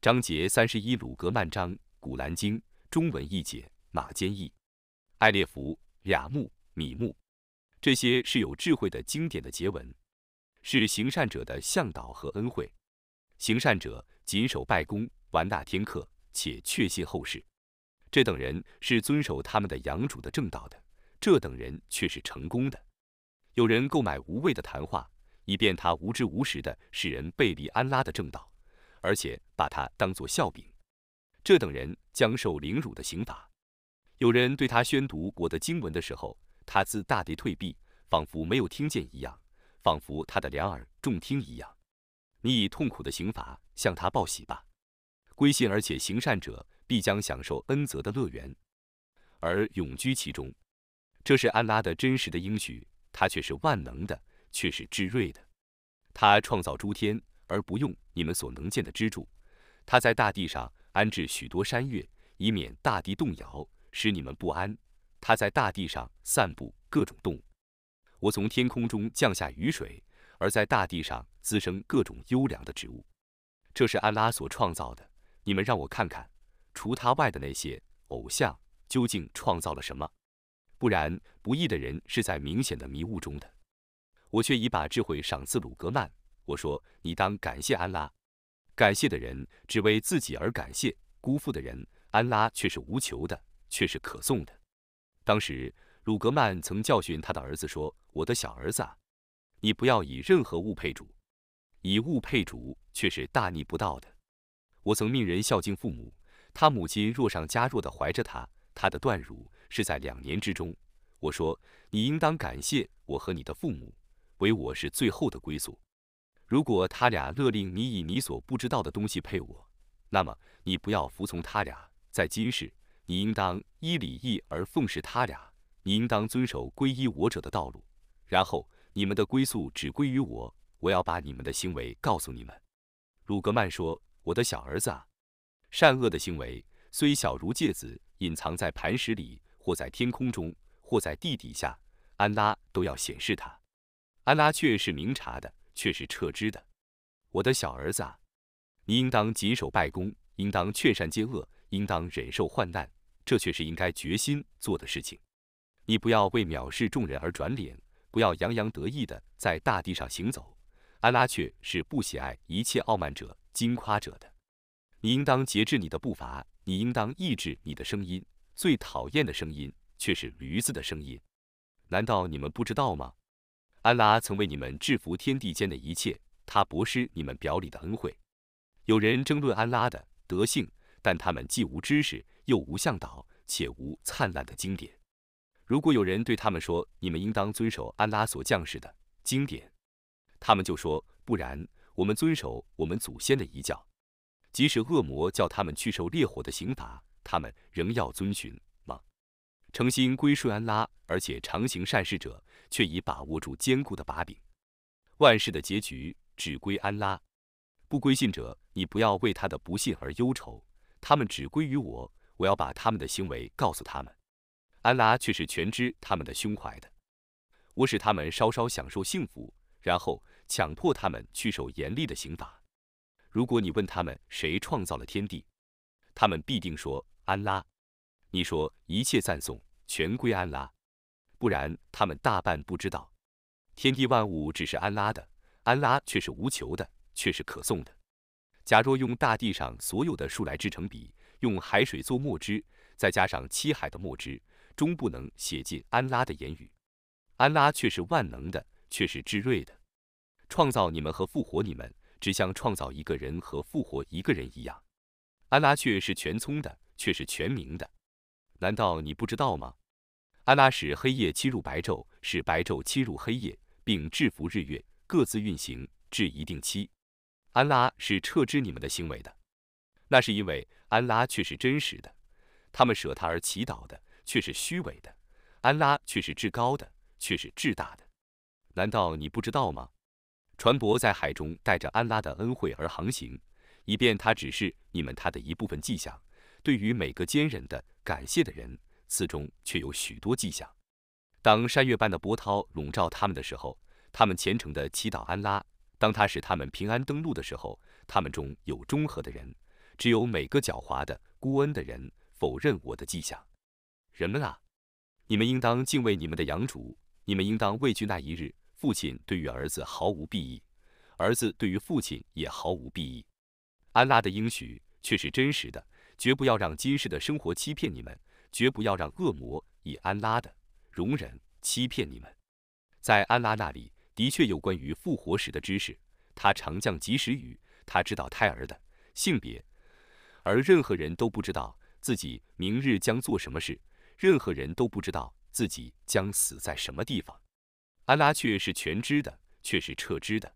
章节三十一鲁格曼章，古兰经中文译解马坚译，艾列弗雅木米木，这些是有智慧的经典的结文，是行善者的向导和恩惠。行善者谨守拜功，完纳天课，且确信后世。这等人是遵守他们的养主的正道的，这等人却是成功的。有人购买无谓的谈话，以便他无知无识的使人背离安拉的正道。而且把他当作笑柄，这等人将受凌辱的刑罚。有人对他宣读我的经文的时候，他自大地退避，仿佛没有听见一样，仿佛他的两耳重听一样。你以痛苦的刑罚向他报喜吧。归信而且行善者，必将享受恩泽的乐园，而永居其中。这是安拉的真实的应许，他却是万能的，却是至睿的。他创造诸天。而不用你们所能见的支柱，他在大地上安置许多山岳，以免大地动摇，使你们不安。他在大地上散布各种动物。我从天空中降下雨水，而在大地上滋生各种优良的植物。这是安拉所创造的。你们让我看看，除他外的那些偶像究竟创造了什么？不然，不义的人是在明显的迷雾中的。我却已把智慧赏赐鲁格曼。我说：“你当感谢安拉，感谢的人只为自己而感谢，辜负的人，安拉却是无求的，却是可颂的。”当时，鲁格曼曾教训他的儿子说：“我的小儿子啊，你不要以任何物配主，以物配主却是大逆不道的。我曾命人孝敬父母，他母亲若上加弱的怀着他，他的断乳是在两年之中。我说：你应当感谢我和你的父母，唯我是最后的归宿。”如果他俩勒令你以你所不知道的东西配我，那么你不要服从他俩。在今世，你应当依礼义而奉事他俩，你应当遵守皈依我者的道路。然后你们的归宿只归于我，我要把你们的行为告诉你们。鲁格曼说：“我的小儿子啊，善恶的行为虽小如芥子，隐藏在磐石里，或在天空中，或在地底下，安拉都要显示他。安拉却是明察的。”却是撤之的，我的小儿子啊，你应当谨守拜功，应当劝善戒恶，应当忍受患难，这却是应该决心做的事情。你不要为藐视众人而转脸，不要洋洋得意的在大地上行走。安拉却是不喜爱一切傲慢者、矜夸者的。你应当节制你的步伐，你应当抑制你的声音。最讨厌的声音却是驴子的声音。难道你们不知道吗？安拉曾为你们制服天地间的一切，他博施你们表里的恩惠。有人争论安拉的德性，但他们既无知识，又无向导，且无灿烂的经典。如果有人对他们说：“你们应当遵守安拉所降世的经典。”他们就说：“不然，我们遵守我们祖先的遗教。即使恶魔叫他们去受烈火的刑罚，他们仍要遵循吗？”诚心归顺安拉，而且常行善事者。却已把握住坚固的把柄，万事的结局只归安拉。不归信者，你不要为他的不信而忧愁，他们只归于我，我要把他们的行为告诉他们。安拉却是全知他们的胸怀的。我使他们稍稍享受幸福，然后强迫他们去受严厉的刑罚。如果你问他们谁创造了天地，他们必定说安拉。你说一切赞颂全归安拉。不然，他们大半不知道，天地万物只是安拉的，安拉却是无求的，却是可颂的。假若用大地上所有的树来制成笔，用海水做墨汁，再加上七海的墨汁，终不能写尽安拉的言语。安拉却是万能的，却是至睿的。创造你们和复活你们，只像创造一个人和复活一个人一样。安拉却是全聪的，却是全明的。难道你不知道吗？安拉使黑夜侵入白昼，使白昼侵入黑夜，并制服日月，各自运行至一定期。安拉是撤知你们的行为的，那是因为安拉却是真实的，他们舍他而祈祷的却是虚伪的。安拉却是至高的，却是至大的。难道你不知道吗？船舶在海中带着安拉的恩惠而航行，以便他指示你们他的一部分迹象。对于每个坚忍的感谢的人。此中却有许多迹象。当山岳般的波涛笼罩他们的时候，他们虔诚地祈祷安拉；当他使他们平安登陆的时候，他们中有中和的人，只有每个狡猾的、孤恩的人否认我的迹象。人们啊，你们应当敬畏你们的养主，你们应当畏惧那一日，父亲对于儿子毫无裨益，儿子对于父亲也毫无裨益。安拉的应许却是真实的，绝不要让今世的生活欺骗你们，绝不要让恶魔以安拉的容忍欺骗你们。在安拉那里的确有关于复活时的知识，他常降及时雨，他知道胎儿的性别，而任何人都不知道自己明日将做什么事。任何人都不知道自己将死在什么地方，安拉却是全知的，却是彻知的。